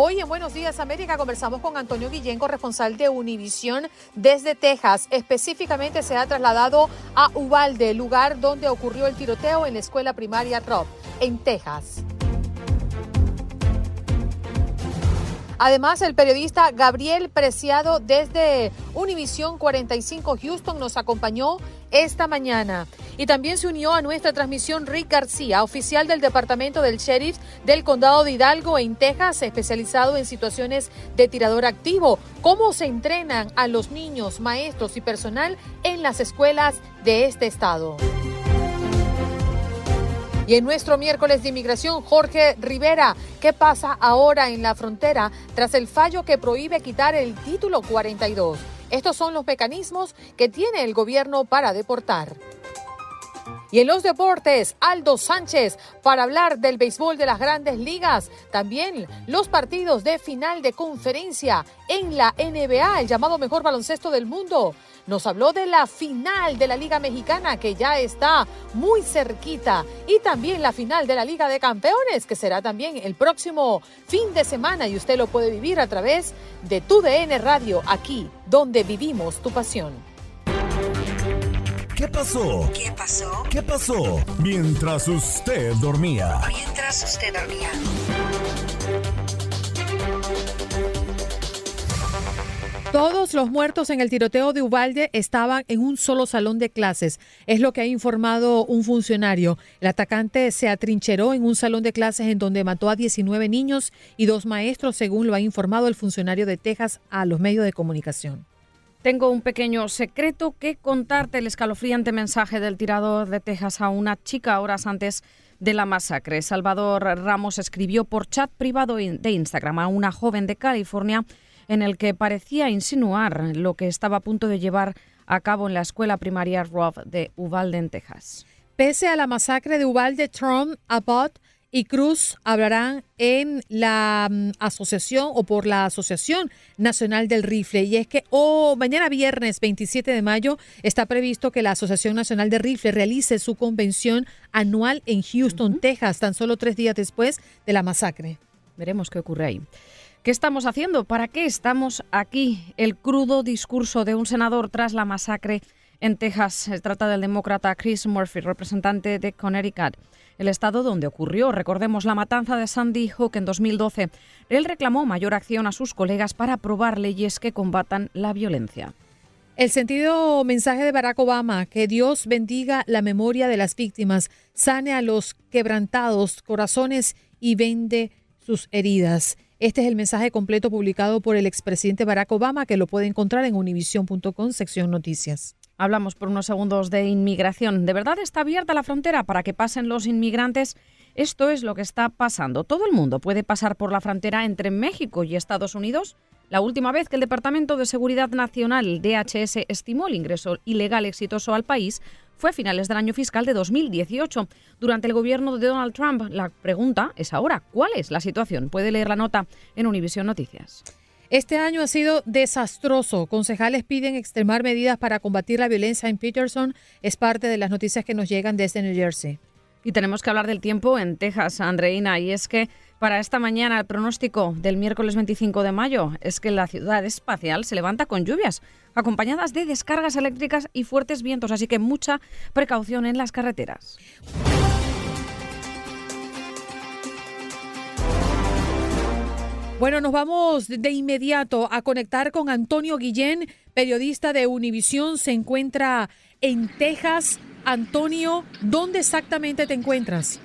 Hoy en Buenos Días América conversamos con Antonio Guillén, corresponsal de Univisión desde Texas. Específicamente se ha trasladado a Uvalde, lugar donde ocurrió el tiroteo en la escuela primaria Rob, en Texas. Además, el periodista Gabriel Preciado desde Univisión 45 Houston nos acompañó esta mañana. Y también se unió a nuestra transmisión Rick García, oficial del Departamento del Sheriff del Condado de Hidalgo en Texas, especializado en situaciones de tirador activo. ¿Cómo se entrenan a los niños, maestros y personal en las escuelas de este estado? Y en nuestro miércoles de inmigración, Jorge Rivera, ¿qué pasa ahora en la frontera tras el fallo que prohíbe quitar el título 42? Estos son los mecanismos que tiene el gobierno para deportar. Y en los deportes, Aldo Sánchez para hablar del béisbol de las grandes ligas. También los partidos de final de conferencia en la NBA, el llamado mejor baloncesto del mundo. Nos habló de la final de la Liga Mexicana que ya está muy cerquita y también la final de la Liga de Campeones que será también el próximo fin de semana y usted lo puede vivir a través de tu DN Radio aquí donde vivimos tu pasión. ¿Qué pasó? ¿Qué pasó? ¿Qué pasó? Mientras usted dormía. Mientras usted dormía. Todos los muertos en el tiroteo de Uvalde estaban en un solo salón de clases, es lo que ha informado un funcionario. El atacante se atrincheró en un salón de clases en donde mató a 19 niños y dos maestros, según lo ha informado el funcionario de Texas a los medios de comunicación. Tengo un pequeño secreto que contarte, el escalofriante mensaje del tirador de Texas a una chica horas antes de la masacre. Salvador Ramos escribió por chat privado de Instagram a una joven de California en el que parecía insinuar lo que estaba a punto de llevar a cabo en la escuela primaria Robb de Uvalde, en Texas. Pese a la masacre de Uvalde, Trump, Abbott y Cruz hablarán en la mm, asociación o por la Asociación Nacional del Rifle. Y es que oh, mañana viernes 27 de mayo está previsto que la Asociación Nacional de Rifle realice su convención anual en Houston, Texas, tan solo tres días después de la masacre. Veremos qué ocurre ahí. ¿Qué estamos haciendo? ¿Para qué estamos aquí? El crudo discurso de un senador tras la masacre en Texas. Se trata del demócrata Chris Murphy, representante de Connecticut, el estado donde ocurrió, recordemos, la matanza de Sandy Hook en 2012. Él reclamó mayor acción a sus colegas para aprobar leyes que combatan la violencia. El sentido mensaje de Barack Obama, que Dios bendiga la memoria de las víctimas, sane a los quebrantados corazones y vende sus heridas. Este es el mensaje completo publicado por el expresidente Barack Obama, que lo puede encontrar en univision.com, sección noticias. Hablamos por unos segundos de inmigración. ¿De verdad está abierta la frontera para que pasen los inmigrantes? Esto es lo que está pasando. ¿Todo el mundo puede pasar por la frontera entre México y Estados Unidos? La última vez que el Departamento de Seguridad Nacional, DHS, estimó el ingreso ilegal exitoso al país fue a finales del año fiscal de 2018, durante el gobierno de Donald Trump. La pregunta es ahora, ¿cuál es la situación? Puede leer la nota en Univision Noticias. Este año ha sido desastroso. Concejales piden extremar medidas para combatir la violencia en Peterson. Es parte de las noticias que nos llegan desde New Jersey. Y tenemos que hablar del tiempo en Texas, Andreina, y es que para esta mañana el pronóstico del miércoles 25 de mayo es que la ciudad espacial se levanta con lluvias, acompañadas de descargas eléctricas y fuertes vientos, así que mucha precaución en las carreteras. Bueno, nos vamos de inmediato a conectar con Antonio Guillén, periodista de Univisión. Se encuentra en Texas. Antonio, ¿dónde exactamente te encuentras?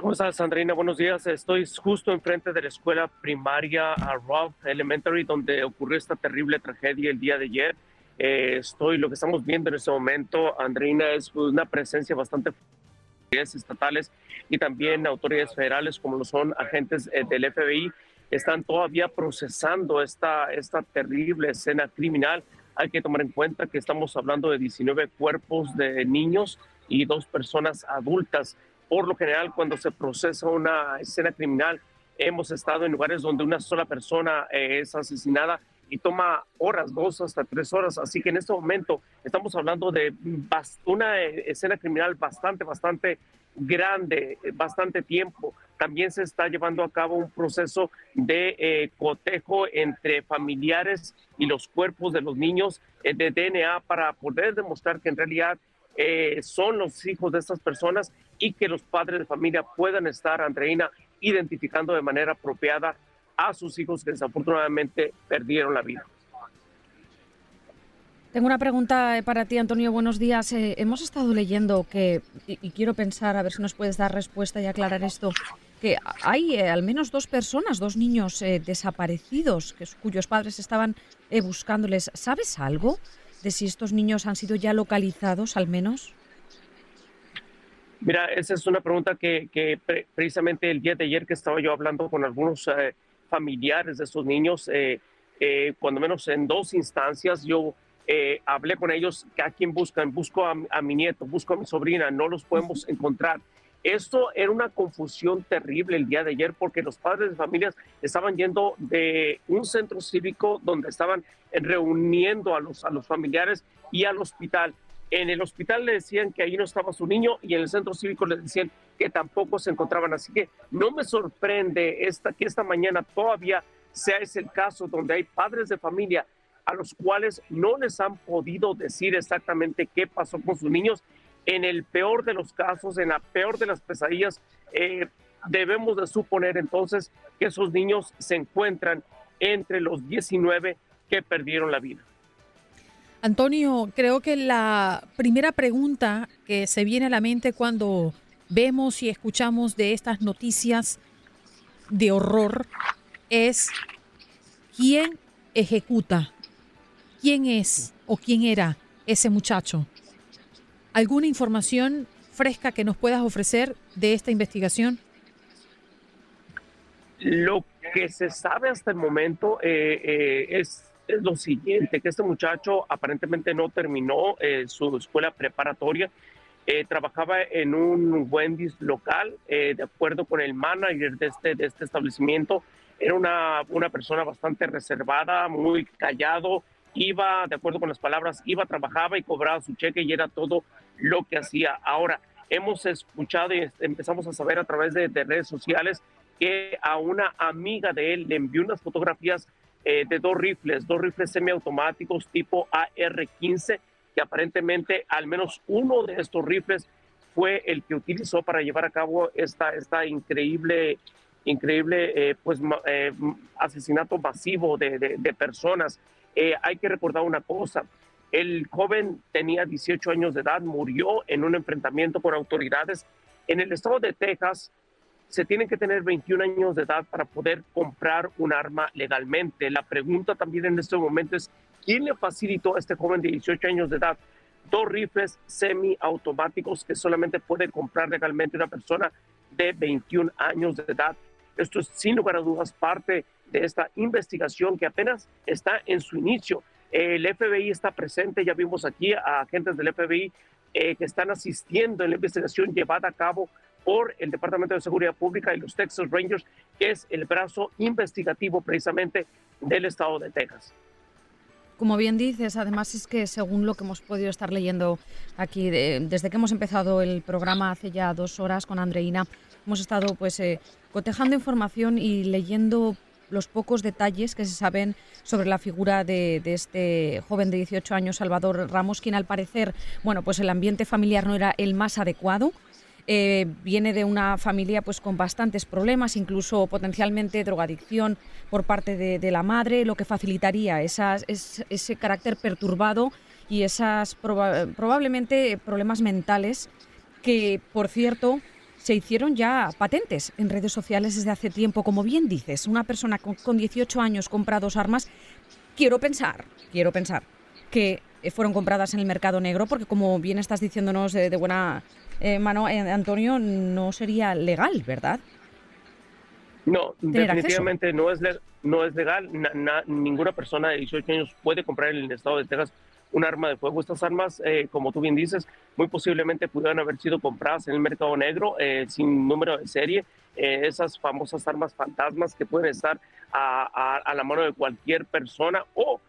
¿cómo estás, Sandrina? Buenos días. Estoy justo enfrente de la escuela primaria a Elementary, donde ocurrió esta terrible tragedia el día de ayer. Eh, estoy, lo que estamos viendo en este momento, Andreina, es una presencia bastante estatales y también autoridades federales como lo son agentes eh, del FBI están todavía procesando esta, esta terrible escena criminal. Hay que tomar en cuenta que estamos hablando de 19 cuerpos de niños y dos personas adultas. Por lo general, cuando se procesa una escena criminal, hemos estado en lugares donde una sola persona eh, es asesinada y toma horas, dos hasta tres horas. Así que en este momento estamos hablando de una escena criminal bastante, bastante grande, bastante tiempo. También se está llevando a cabo un proceso de eh, cotejo entre familiares y los cuerpos de los niños eh, de DNA para poder demostrar que en realidad eh, son los hijos de estas personas y que los padres de familia puedan estar, Andreina, identificando de manera apropiada a sus hijos que desafortunadamente perdieron la vida. Tengo una pregunta eh, para ti, Antonio. Buenos días. Eh, hemos estado leyendo que, y, quiero pensar, a ver si nos puedes dar respuesta y aclarar esto, que hay eh, al menos dos personas, dos niños desaparecidos, que, cuyos padres estaban buscándoles. ¿Sabes algo de si estos niños han sido ya localizados, al menos? Mira, esa es una pregunta que, que precisamente el día de ayer que estaba yo hablando con algunos familiares de estos niños, eh, eh, cuando menos en dos instancias, yo eh, hablé con ellos, ¿a quién buscan? Busco a, mi nieto, busco a mi sobrina, no los podemos encontrar. Esto era una confusión terrible el día de ayer porque los padres de familias estaban yendo de un centro cívico donde estaban reuniendo a los, a los familiares y al hospital. En el hospital le decían que ahí no estaba su niño y en el centro cívico le decían que tampoco se encontraban. Así que no me sorprende esta, que esta mañana todavía sea ese el caso donde hay padres de familia a los cuales no les han podido decir exactamente qué pasó con sus niños. En el peor de los casos, en la peor de las pesadillas, eh, debemos de suponer entonces que esos niños se encuentran entre los 19 que perdieron la vida. Antonio, creo que la primera pregunta que se viene a la mente cuando vemos y escuchamos de estas noticias de horror es quién ejecuta, quién es o quién era ese muchacho. ¿Alguna información fresca que nos puedas ofrecer de esta investigación? Lo que se sabe hasta el momento eh, eh, es es lo siguiente, que este muchacho aparentemente no terminó eh, su escuela preparatoria, eh, trabajaba en un Wendy's local, eh, de acuerdo con el manager de este, de este establecimiento, era una, una persona bastante reservada, muy callado, iba, de acuerdo con las palabras, iba, trabajaba y cobraba su cheque y era todo lo que hacía. Ahora, hemos escuchado y empezamos a saber a través de, de redes sociales que a una amiga de él le envió unas fotografías eh, de dos rifles, dos rifles semiautomáticos tipo AR-15, que aparentemente al menos uno de estos rifles fue el que utilizó para llevar a cabo esta, esta increíble, increíble eh, pues, eh, asesinato masivo de, de, personas. hay que recordar una cosa, el joven tenía 18 años de edad, murió en un enfrentamiento con autoridades en el estado de Texas se tienen que tener 21 años de edad para poder comprar un arma legalmente. La pregunta también en este momento es, ¿quién le facilitó a este joven de 18 años de edad dos rifles semiautomáticos que solamente puede comprar legalmente una persona de 21 años de edad? Esto es sin lugar a dudas parte de esta investigación que apenas está en su inicio. El FBI está presente, ya vimos aquí a agentes del FBI eh, que están asistiendo en la investigación llevada a cabo por el Departamento de Seguridad Pública y los Texas Rangers, que es el brazo investigativo precisamente del estado de Texas. Como bien dices, además es que según lo que hemos podido estar leyendo aquí, desde que hemos empezado el programa hace ya dos horas con Andreina, hemos estado pues eh, cotejando información y leyendo los pocos detalles que se saben sobre la figura de, de, este joven de 18 años, Salvador Ramos, quien al parecer, bueno, pues el ambiente familiar no era el más adecuado eh, viene de una familia pues con bastantes problemas, incluso potencialmente drogadicción por parte de, la madre, lo que facilitaría ese carácter perturbado y esas probablemente problemas mentales que, por cierto, se hicieron ya patentes en redes sociales desde hace tiempo. Como bien dices, una persona con, 18 años compra dos armas. Quiero pensar, quiero pensar que eh, fueron compradas en el mercado negro, porque como bien estás diciéndonos de, buena eh, mano, eh, Antonio, no sería legal, ¿verdad? No, definitivamente no es, no es legal. ninguna persona de 18 años puede comprar en el estado de Texas un arma de fuego. Estas armas, eh, como tú bien dices, muy posiblemente pudieran haber sido compradas en el mercado negro eh, sin número de serie. Eh, esas famosas armas fantasmas que pueden estar a, a, la mano de cualquier persona o,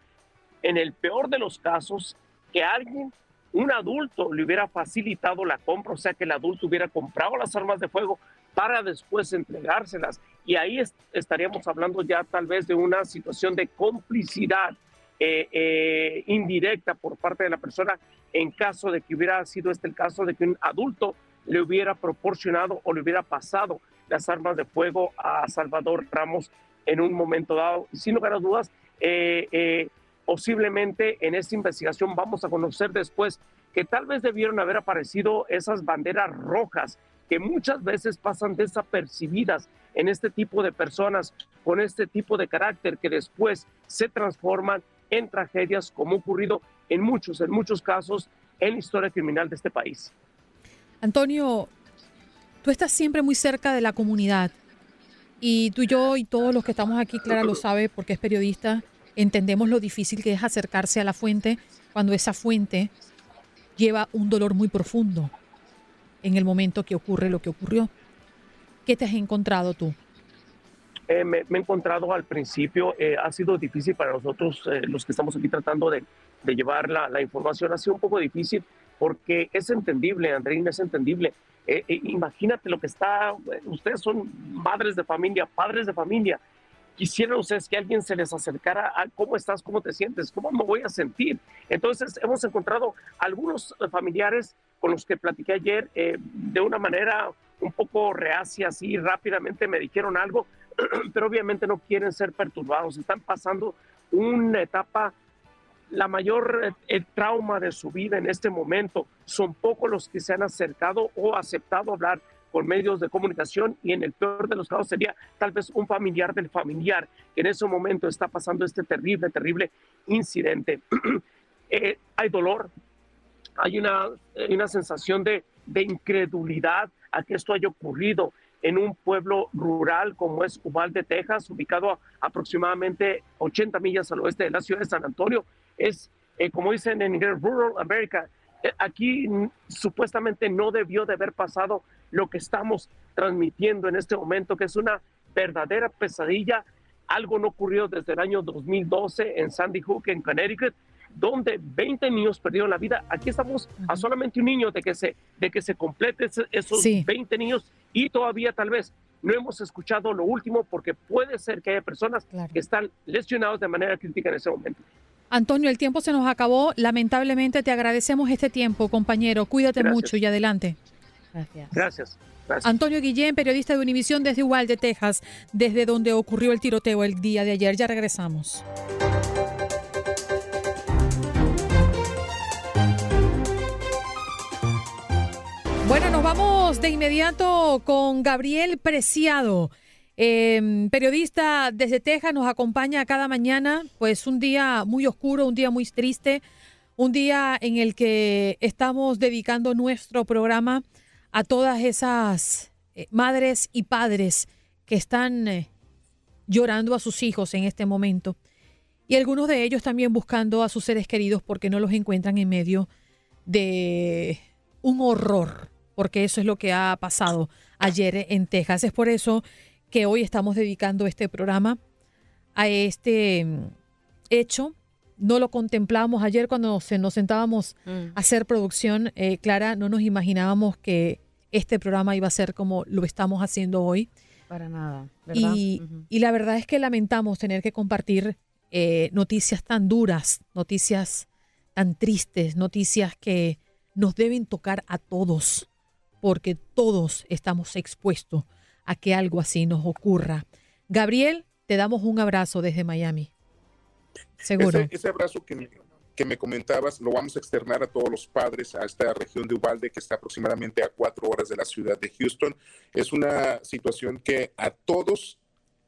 en el peor de los casos, que alguien, un adulto, le hubiera facilitado la compra, o sea, que el adulto hubiera comprado las armas de fuego para después entregárselas. Y ahí estaríamos hablando ya tal vez de una situación de complicidad eh, eh, indirecta por parte de la persona en caso de que hubiera sido este el caso de que un adulto le hubiera proporcionado o le hubiera pasado las armas de fuego a Salvador Ramos en un momento dado. Sin lugar a dudas, eh, posiblemente en esta investigación vamos a conocer después que tal vez debieron haber aparecido esas banderas rojas que muchas veces pasan desapercibidas en este tipo de personas con este tipo de carácter que después se transforman en tragedias como ocurrido en muchos, en muchos casos en la historia criminal de este país. Antonio, tú estás siempre muy cerca de la comunidad y tú y yo y todos los que estamos aquí, Clara lo sabe porque es periodista, entendemos lo difícil que es acercarse a la fuente cuando esa fuente lleva un dolor muy profundo en el momento que ocurre lo que ocurrió. ¿Qué te has encontrado tú? Eh, me, he encontrado al principio, eh, ha sido difícil para nosotros, eh, los que estamos aquí tratando de, de llevar la, información, ha sido un poco difícil porque es entendible, Andreina, es entendible. imagínate lo que está, ustedes son madres de familia, padres de familia. Quisieran ustedes que alguien se les acercara a cómo estás, cómo te sientes, cómo me voy a sentir. Entonces, hemos encontrado algunos familiares con los que platiqué ayer de una manera un poco reacia, así rápidamente me dijeron algo, pero obviamente no quieren ser perturbados, están pasando una etapa, la mayor el trauma de su vida en este momento. Son pocos los que se han acercado o aceptado hablar por medios de comunicación y en el peor de los casos sería tal vez un familiar del familiar que en ese momento está pasando este terrible, terrible incidente. Eh, hay dolor, hay una, una sensación de, de incredulidad a que esto haya ocurrido en un pueblo rural como es Uvalde, Texas, ubicado a aproximadamente 80 millas al oeste de la ciudad de San Antonio. Es, eh, como dicen en inglés, Rural America. Eh, aquí supuestamente no debió de haber pasado lo que estamos transmitiendo en este momento, que es una verdadera pesadilla. Algo no ocurrió desde el año 2012 en Sandy Hook, en Connecticut, donde 20 niños perdieron la vida. Aquí estamos a solamente un niño de que se, de que se complete esos 20 niños y todavía tal vez no hemos escuchado lo último porque puede ser que haya personas que están lesionados de manera crítica en ese momento. Antonio, el tiempo se nos acabó. Lamentablemente te agradecemos este tiempo, compañero. Cuídate mucho y adelante. Gracias. Gracias. Antonio Guillén, periodista de Univisión desde Uvalde, Texas, desde donde ocurrió el tiroteo el día de ayer. Ya regresamos. Bueno, nos vamos de inmediato con Gabriel Preciado. Em, periodista desde Texas, nos acompaña cada mañana, pues un día muy oscuro, un día muy triste, un día en el que estamos dedicando nuestro programa a todas esas eh, madres y padres que están eh, llorando a sus hijos en este momento. Y algunos de ellos también buscando a sus seres queridos porque no los encuentran en medio de un horror porque eso es lo que ha pasado ayer en Texas. Es por eso que hoy estamos dedicando este programa a este mm, hecho. No lo contemplamos ayer cuando nos, sentábamos mm. a hacer producción. Eh, Clara, no nos imaginábamos que este programa iba a ser como lo estamos haciendo hoy. Para nada. Y, la verdad es que lamentamos tener que compartir eh, noticias tan duras, noticias tan tristes, noticias que nos deben tocar a todos porque todos estamos expuestos a que algo así nos ocurra. Gabriel, te damos un abrazo desde Miami. Seguro. Ese, abrazo que, que me comentabas lo vamos a externar a todos los padres a esta región de Uvalde que está aproximadamente a cuatro horas de la ciudad de Houston. Es una situación que a todos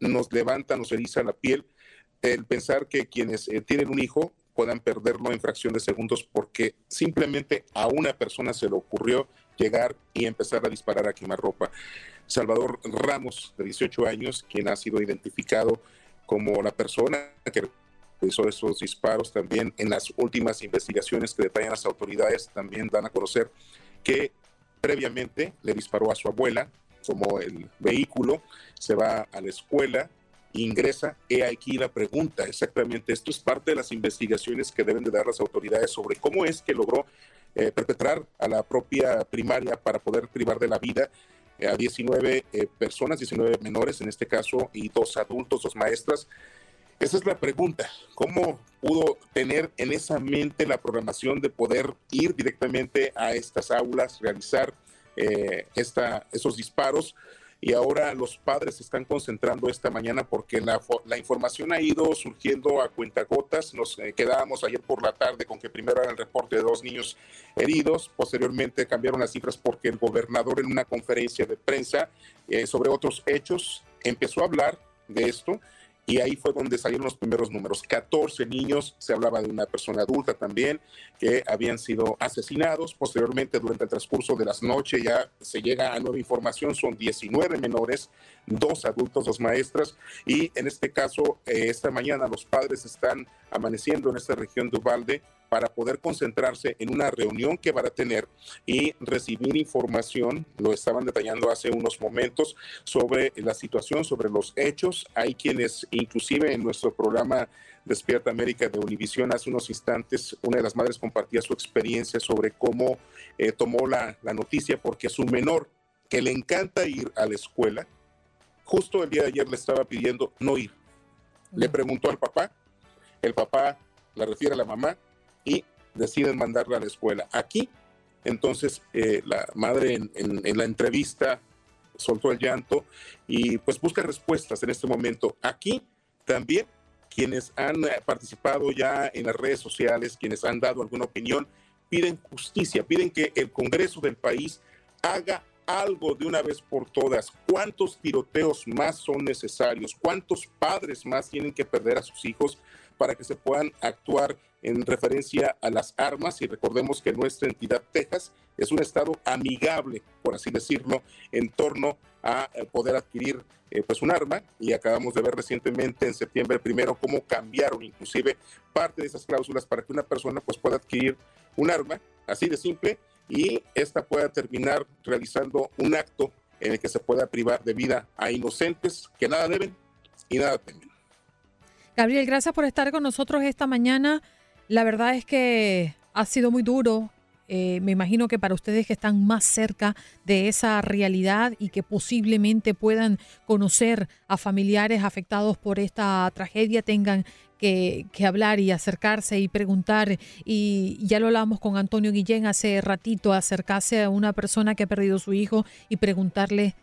nos levanta, nos eriza la piel el pensar que quienes eh, tienen un hijo puedan perderlo en fracción de segundos porque simplemente a una persona se le ocurrió llegar y empezar a disparar a quemarropa. Salvador Ramos, de 18 años, quien ha sido identificado como la persona que realizó esos disparos, también en las últimas investigaciones que detallan las autoridades, también dan a conocer que previamente le disparó a su abuela, como el vehículo se va a la escuela, ingresa, he aquí la pregunta, exactamente, esto es parte de las investigaciones que deben de dar las autoridades sobre cómo es que logró eh, perpetrar a la propia primaria para poder privar de la vida eh, a 19 eh, personas, 19 menores en este caso, y dos adultos, dos maestras. Esa es la pregunta, ¿cómo pudo tener en esa mente la programación de poder ir directamente a estas aulas, realizar esta, esos disparos? y ahora los padres se están concentrando esta mañana porque la, la información ha ido surgiendo a cuentagotas. Nos eh, quedábamos ayer por la tarde con que primero era el reporte de dos niños heridos, posteriormente cambiaron las cifras porque el gobernador en una conferencia de prensa eh, sobre otros hechos empezó a hablar de esto y ahí fue donde salieron los primeros números. 14 niños, se hablaba de una persona adulta también, que habían sido asesinados. Posteriormente, durante el transcurso de las noches, ya se llega a nueva información, son 19 menores, dos adultos, dos maestras, y en este caso, eh, esta mañana los padres están amaneciendo en esta región de Ubalde para poder concentrarse en una reunión que van a tener y recibir información, lo estaban detallando hace unos momentos, sobre la situación, sobre los hechos. Hay quienes, inclusive en nuestro programa Despierta América de Univisión, hace unos instantes, una de las madres compartía su experiencia sobre cómo eh, tomó la, la noticia porque su menor, que le encanta ir a la escuela, justo el día de ayer le estaba pidiendo no ir. Le preguntó al papá, el papá la refiere a la mamá y deciden mandarla a la escuela. Aquí, entonces, eh, la madre en, la entrevista soltó el llanto y pues busca respuestas en este momento. Aquí también quienes han eh, participado ya en las redes sociales, quienes han dado alguna opinión, piden justicia, piden que el Congreso del país haga algo de una vez por todas. ¿Cuántos tiroteos más son necesarios? ¿Cuántos padres más tienen que perder a sus hijos para que se puedan actuar en referencia a las armas y recordemos que nuestra entidad Texas es un estado amigable, por así decirlo, en torno a eh, poder adquirir eh, pues un arma y acabamos de ver recientemente en septiembre primero cómo cambiaron inclusive parte de esas cláusulas para que una persona pues pueda adquirir un arma, así de simple, y esta pueda terminar realizando un acto en el que se pueda privar de vida a inocentes que nada deben y nada temen. Gabriel, gracias por estar con nosotros esta mañana. La verdad es que ha sido muy duro. Eh, me imagino que para ustedes que están más cerca de esa realidad y que posiblemente puedan conocer a familiares afectados por esta tragedia, tengan que, hablar y acercarse y preguntar. Y ya lo hablamos con Antonio Guillén hace ratito, acercarse a una persona que ha perdido su hijo y preguntarle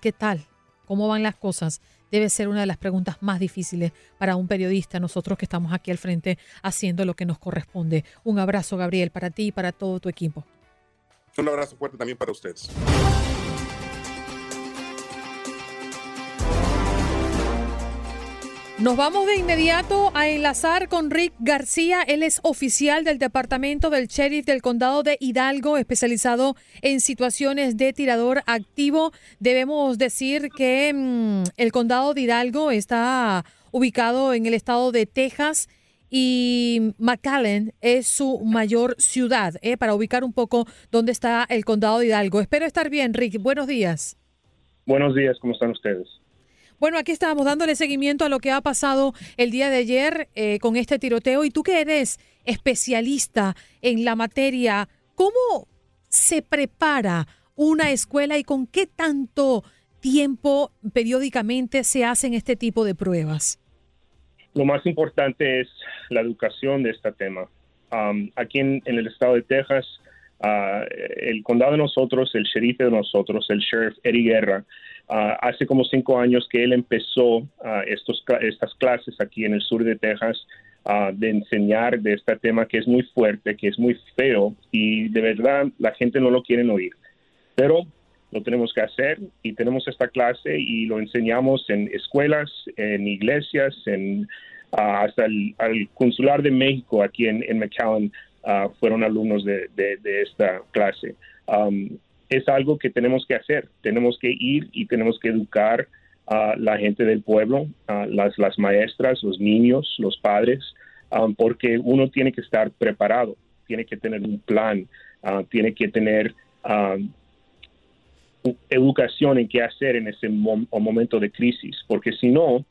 qué tal, cómo van las cosas debe ser una de las preguntas más difíciles para un periodista, nosotros que estamos aquí al frente haciendo lo que nos corresponde. Un abrazo, Gabriel, para ti y para todo tu equipo. Un abrazo fuerte también para ustedes. Nos vamos de inmediato a enlazar con Rick García. Él es oficial del Departamento del Sheriff del Condado de Hidalgo, especializado en situaciones de tirador activo. Debemos decir que mm, el Condado de Hidalgo está ubicado en el estado de Texas y McAllen es su mayor ciudad, eh, para ubicar un poco dónde está el Condado de Hidalgo. Espero estar bien, Rick. Buenos días. Buenos días, ¿cómo están ustedes? Bueno, aquí estábamos dándole seguimiento a lo que ha pasado el día de ayer eh, con este tiroteo y tú que eres especialista en la materia, ¿cómo se prepara una escuela y con qué tanto tiempo periódicamente se hacen este tipo de pruebas? Lo más importante es la educación de este tema. aquí en, el estado de Texas ah, el condado de nosotros, el sheriff de nosotros, el sheriff Eddie Guerra, ah, hace como cinco años que él empezó estos, estas clases aquí en el sur de Texas de enseñar de este tema que es muy fuerte, que es muy feo y de verdad la gente no lo quiere oír. Pero lo tenemos que hacer y tenemos esta clase y lo enseñamos en escuelas, en iglesias, en, hasta el, consular de México aquí en, en McAllen fueron alumnos de, esta clase. Es algo que tenemos que hacer, tenemos que ir y tenemos que educar a la gente del pueblo, a las, maestras, los niños, los padres, um, porque uno tiene que estar preparado, tiene que tener un plan, uh, tiene que tener um, educación en qué hacer en ese momento de crisis, porque si no,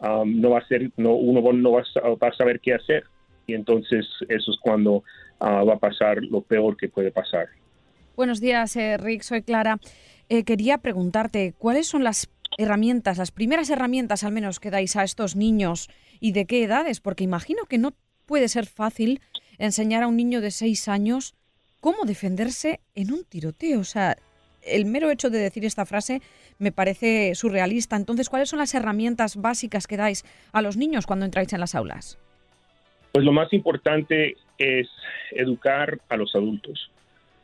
um, no va a ser, no, uno no va a, saber qué hacer. Y entonces eso es cuando uh, va a pasar lo peor que puede pasar. Buenos días, eh, Rick. Soy Clara. Eh, quería preguntarte, ¿cuáles son las herramientas, las primeras herramientas al menos que dais a estos niños y de qué edades? Porque imagino que no puede ser fácil enseñar a un niño de seis años cómo defenderse en un tiroteo. O sea, el mero hecho de decir esta frase me parece surrealista. Entonces, ¿cuáles son las herramientas básicas que dais a los niños cuando entráis en las aulas? Pues lo más importante es educar a los adultos,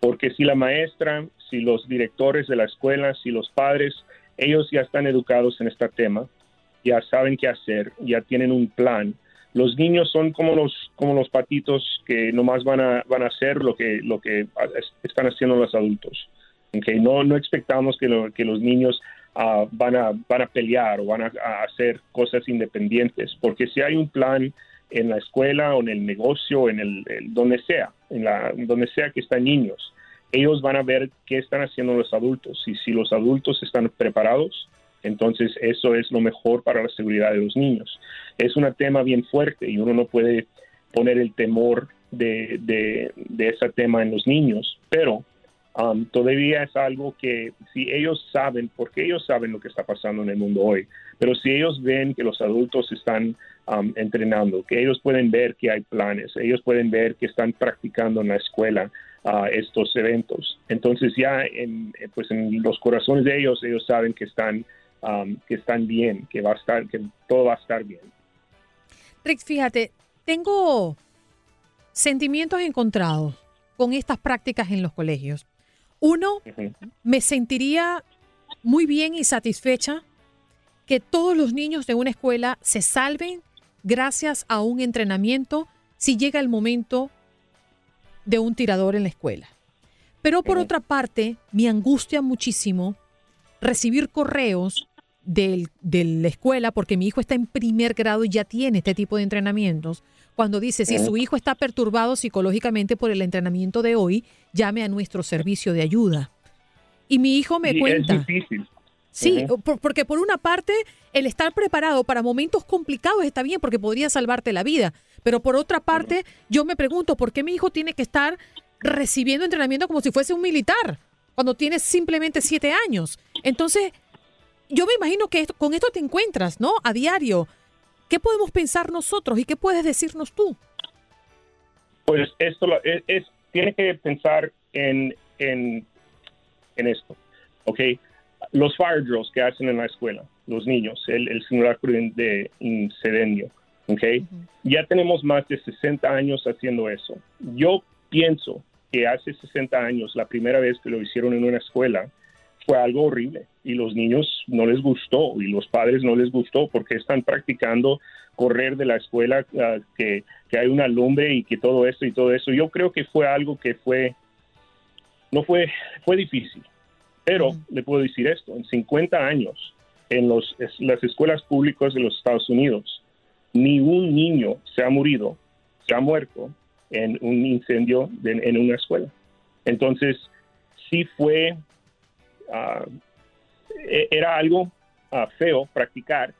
porque si la maestra, si los directores de la escuela, si los padres, ellos ya están educados en este tema, ya saben qué hacer, ya tienen un plan. Los niños son como los como los patitos que nomás van a van a hacer lo que lo que están haciendo los adultos. Okay, no, no expectamos que, que los niños ah, van, a, van a pelear o van a, hacer cosas independientes, porque si hay un plan en la escuela o en el negocio, en el, donde sea, en la, donde sea que están niños, ellos van a ver qué están haciendo los adultos y si los adultos están preparados, entonces eso es lo mejor para la seguridad de los niños. Es un tema bien fuerte y uno no puede poner el temor de, ese tema en los niños, pero Um, todavía es algo que si ellos saben, porque ellos saben lo que está pasando en el mundo hoy, pero si ellos ven que los adultos están um, entrenando, que ellos pueden ver que hay planes, ellos pueden ver que están practicando en la escuela uh, estos eventos, entonces ya en, pues en los corazones de ellos, ellos saben que están, um, que están bien, que va a estar, que todo va a estar bien. Rick, fíjate, tengo sentimientos encontrados con estas prácticas en los colegios. Uno, me sentiría muy bien y satisfecha que todos los niños de una escuela se salven gracias a un entrenamiento si llega el momento de un tirador en la escuela. Pero por otra parte, me angustia muchísimo recibir correos de la escuela, porque mi hijo está en primer grado y ya tiene este tipo de entrenamientos, cuando dice, si su hijo está perturbado psicológicamente por el entrenamiento de hoy, llame a nuestro servicio de ayuda. Y mi hijo me cuenta. Es difícil. Sí, porque por una parte, el estar preparado para momentos complicados está bien porque podría salvarte la vida. Pero por otra parte, yo me pregunto, ¿por qué mi hijo tiene que estar recibiendo entrenamiento como si fuese un militar cuando tiene simplemente siete años? Entonces, yo me imagino que con esto te encuentras, ¿no? A diario. ¿Qué podemos pensar nosotros y qué puedes decirnos tú? Pues esto es, tiene que pensar en, en, esto, ¿ok? Los fire drills que hacen en la escuela, los niños, el, el simulacro de incendio, ¿ok? Ya tenemos más de 60 años haciendo eso. Yo pienso que hace 60 años, la primera vez que lo hicieron en una escuela, fue algo horrible y los niños no les gustó y los padres no les gustó porque están practicando correr de la escuela, ah, que, hay una lumbre y que todo esto y todo eso. Yo creo que fue algo que fue, no fue, fue difícil, pero le puedo decir esto, en 50 años en los, las escuelas públicas de los Estados Unidos, ni un niño se ha morido, se ha muerto en un incendio en una escuela. Entonces, sí fue e-, era algo ah, feo practicar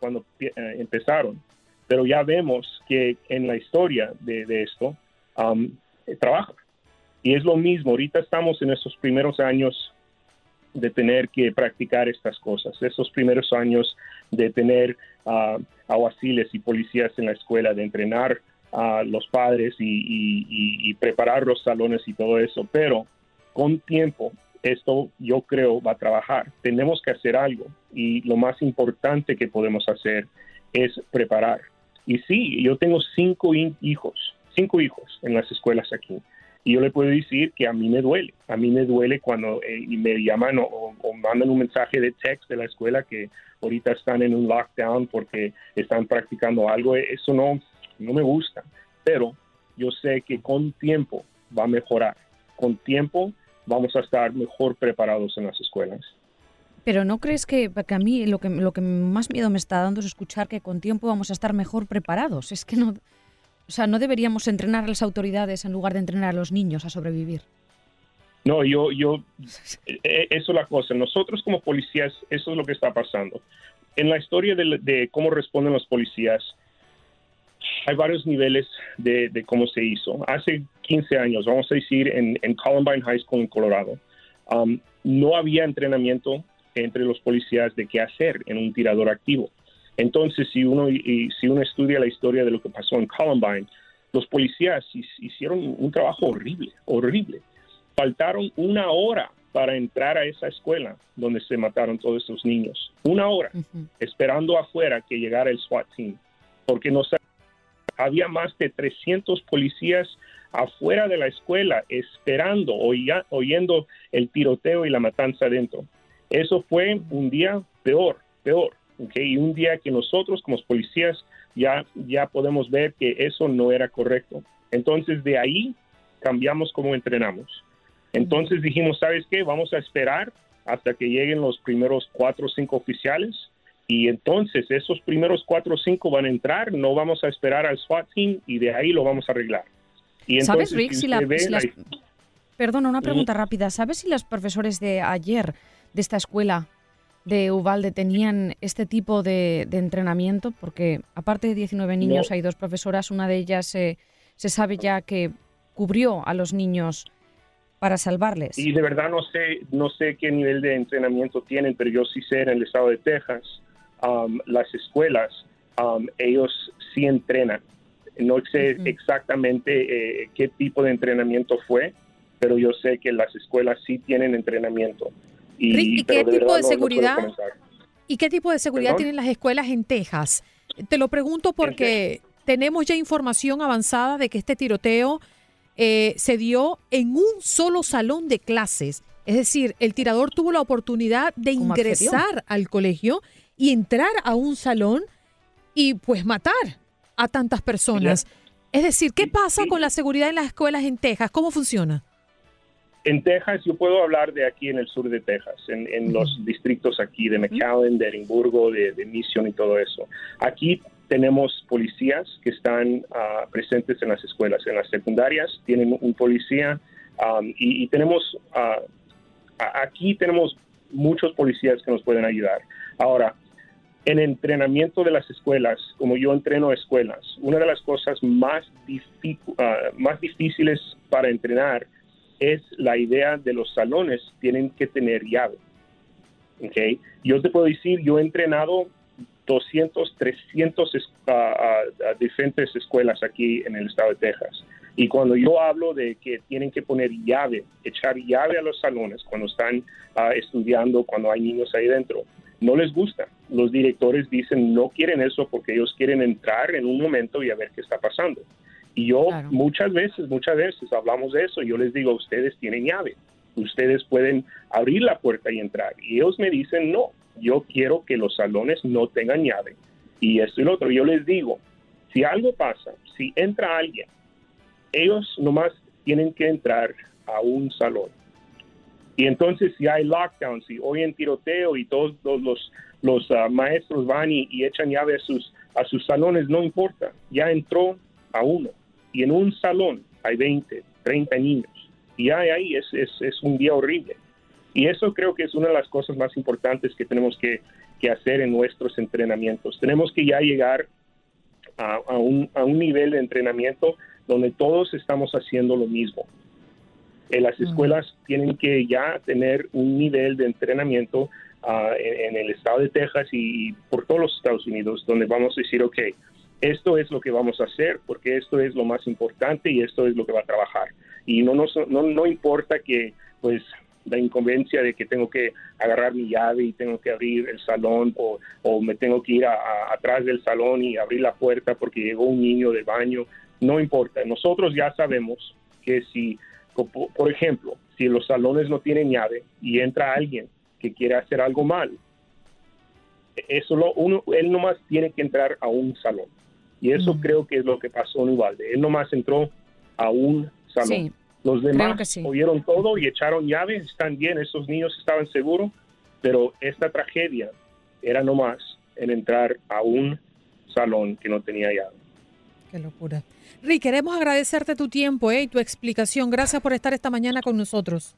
cuando eh, empezaron, pero ya vemos que en la historia de, esto eh, trabaja. Y es lo mismo, ahorita estamos en estos primeros años de tener que practicar estas cosas, esos primeros años de tener uh, aguaciles y policías en la escuela, de entrenar a los padres y, preparar los salones y todo eso, pero con tiempo esto yo creo va a trabajar. Tenemos que hacer algo y lo más importante que podemos hacer es preparar. Y sí, yo tengo cinco hijos, cinco hijos en las escuelas aquí. Y yo le puedo decir que a mí me duele. A mí me duele cuando eh, me llaman o, mandan un mensaje de text de la escuela que ahorita están en un lockdown porque están practicando algo. Eso no, no me gusta. Pero yo sé que con tiempo va a mejorar. Con tiempo vamos a estar mejor preparados en las escuelas. Pero ¿no crees que, a mí lo que, lo que más miedo me está dando es escuchar que con tiempo vamos a estar mejor preparados? Es que no, o sea, no deberíamos entrenar a las autoridades en lugar de entrenar a los niños a sobrevivir. No, yo, yo, eh, eso es la cosa. Nosotros como policías, eso es lo que está pasando. En la historia de, cómo responden los policías, hay varios niveles de, cómo se hizo. Hace 15 años, vamos a decir, en, Columbine High School en Colorado, um, no había entrenamiento entre los policías de qué hacer en un tirador activo. Entonces, si uno, si uno estudia la historia de lo que pasó en Columbine, los policías hicieron un trabajo horrible, horrible. Faltaron una hora para entrar a esa escuela donde se mataron todos esos niños. Una hora, esperando afuera que llegara el SWAT team. Porque no había más de 300 policías afuera de la escuela esperando, oyendo el tiroteo y la matanza adentro. Eso fue un día peor, peor. Y un día que nosotros como policías ya, ya podemos ver que eso no era correcto. Entonces de ahí cambiamos cómo entrenamos. Entonces dijimos, ¿sabes qué? Vamos a esperar hasta que lleguen los primeros cuatro o cinco oficiales y entonces esos primeros cuatro o cinco van a entrar, no vamos a esperar al SWAT team y de ahí lo vamos a arreglar. Y ¿Sabes, Rick, si, la, Perdona, una pregunta rápida. ¿Sabes si los profesores de ayer de esta escuela de Uvalde tenían este tipo de, entrenamiento? Porque aparte de 19 niños hay dos profesoras, una de ellas se sabe ya que cubrió a los niños para salvarles. Y de verdad no sé, no sé qué nivel de entrenamiento tienen, pero yo sí sé en el estado de Texas, um, las escuelas, um, ellos sí entrenan. No sé exactamente eh, qué tipo de entrenamiento fue, pero yo sé que las escuelas sí tienen entrenamiento. ¿Y qué tipo de seguridad? ¿Y qué tipo de seguridad tienen las escuelas en Texas? Te lo pregunto porque tenemos ya información avanzada de que este tiroteo eh, se dio en un solo salón de clases. Es decir, el tirador tuvo la oportunidad de ingresar al colegio y entrar a un salón y pues matar a tantas personas. Es decir, ¿qué pasa con la seguridad en las escuelas en Texas? ¿Cómo funciona? En Texas, yo puedo hablar de aquí en el sur de Texas, en, los distritos aquí de McAllen, de Edimburgo, de, de Mission y todo eso. Aquí tenemos policías que están ah, presentes en las escuelas. En las secundarias tienen un policía um, y, tenemos, uh, aquí tenemos muchos policías que nos pueden ayudar. Ahora, en entrenamiento de las escuelas, como yo entreno escuelas, una de las cosas más, ah, más difíciles para entrenar es la idea de los salones tienen que tener llave. Okay. Yo te puedo decir, yo he entrenado 200, 300 diferentes escuelas aquí en el estado de Texas. Y cuando yo hablo de que tienen que poner llave, echar llave a los salones cuando están ah, estudiando, cuando hay niños ahí dentro, no les gusta. Los directores dicen no quieren eso porque ellos quieren entrar en un momento y a ver qué está pasando. Y yo muchas veces, muchas veces hablamos de eso. Yo les digo, ustedes tienen llave, ustedes pueden abrir la puerta y entrar. Y ellos me dicen, no, yo quiero que los salones no tengan llave. Y esto y lo otro. Yo les digo, si algo pasa, si entra alguien, ellos nomás tienen que entrar a un salón. Y entonces si hay lockdown, si hoy en tiroteo y todos los, los, ah, maestros van y, echan llave a sus, a sus salones, no importa, ya entró a uno y en un salón hay 20, 30 niños. Y ahí, ahí es, es, es, un día horrible. Y eso creo que es una de las cosas más importantes que tenemos que, que hacer en nuestros entrenamientos. Tenemos que ya llegar a, a, un, a, un, nivel de entrenamiento donde todos estamos haciendo lo mismo. En las escuelas tienen que ya tener un nivel de entrenamiento uh, en, en, el estado de Texas y por todos los Estados Unidos, donde vamos a decir, ok, esto es lo que vamos a hacer porque esto es lo más importante y esto es lo que va a trabajar. Y no, no, no, no importa que pues la inconveniencia de que tengo que agarrar mi llave y tengo que abrir el salón o, o me tengo que ir atrás del salón y abrir la puerta porque llegó un niño del baño, no importa. Nosotros ya sabemos que si, por ejemplo, si los salones no tienen llave y entra alguien que quiere hacer algo mal, eso lo, uno, él nomás tiene que entrar a un salón. Y eso creo que es lo que pasó en Uvalde. Él nomás entró a un salón. Los demás oyeron todo y echaron llaves, están bien, esos niños estaban seguros, pero esta tragedia era nomás en entrar a un salón que no tenía llave. Qué locura. Rick, queremos agradecerte tu tiempo eh, y tu explicación. Gracias por estar esta mañana con nosotros.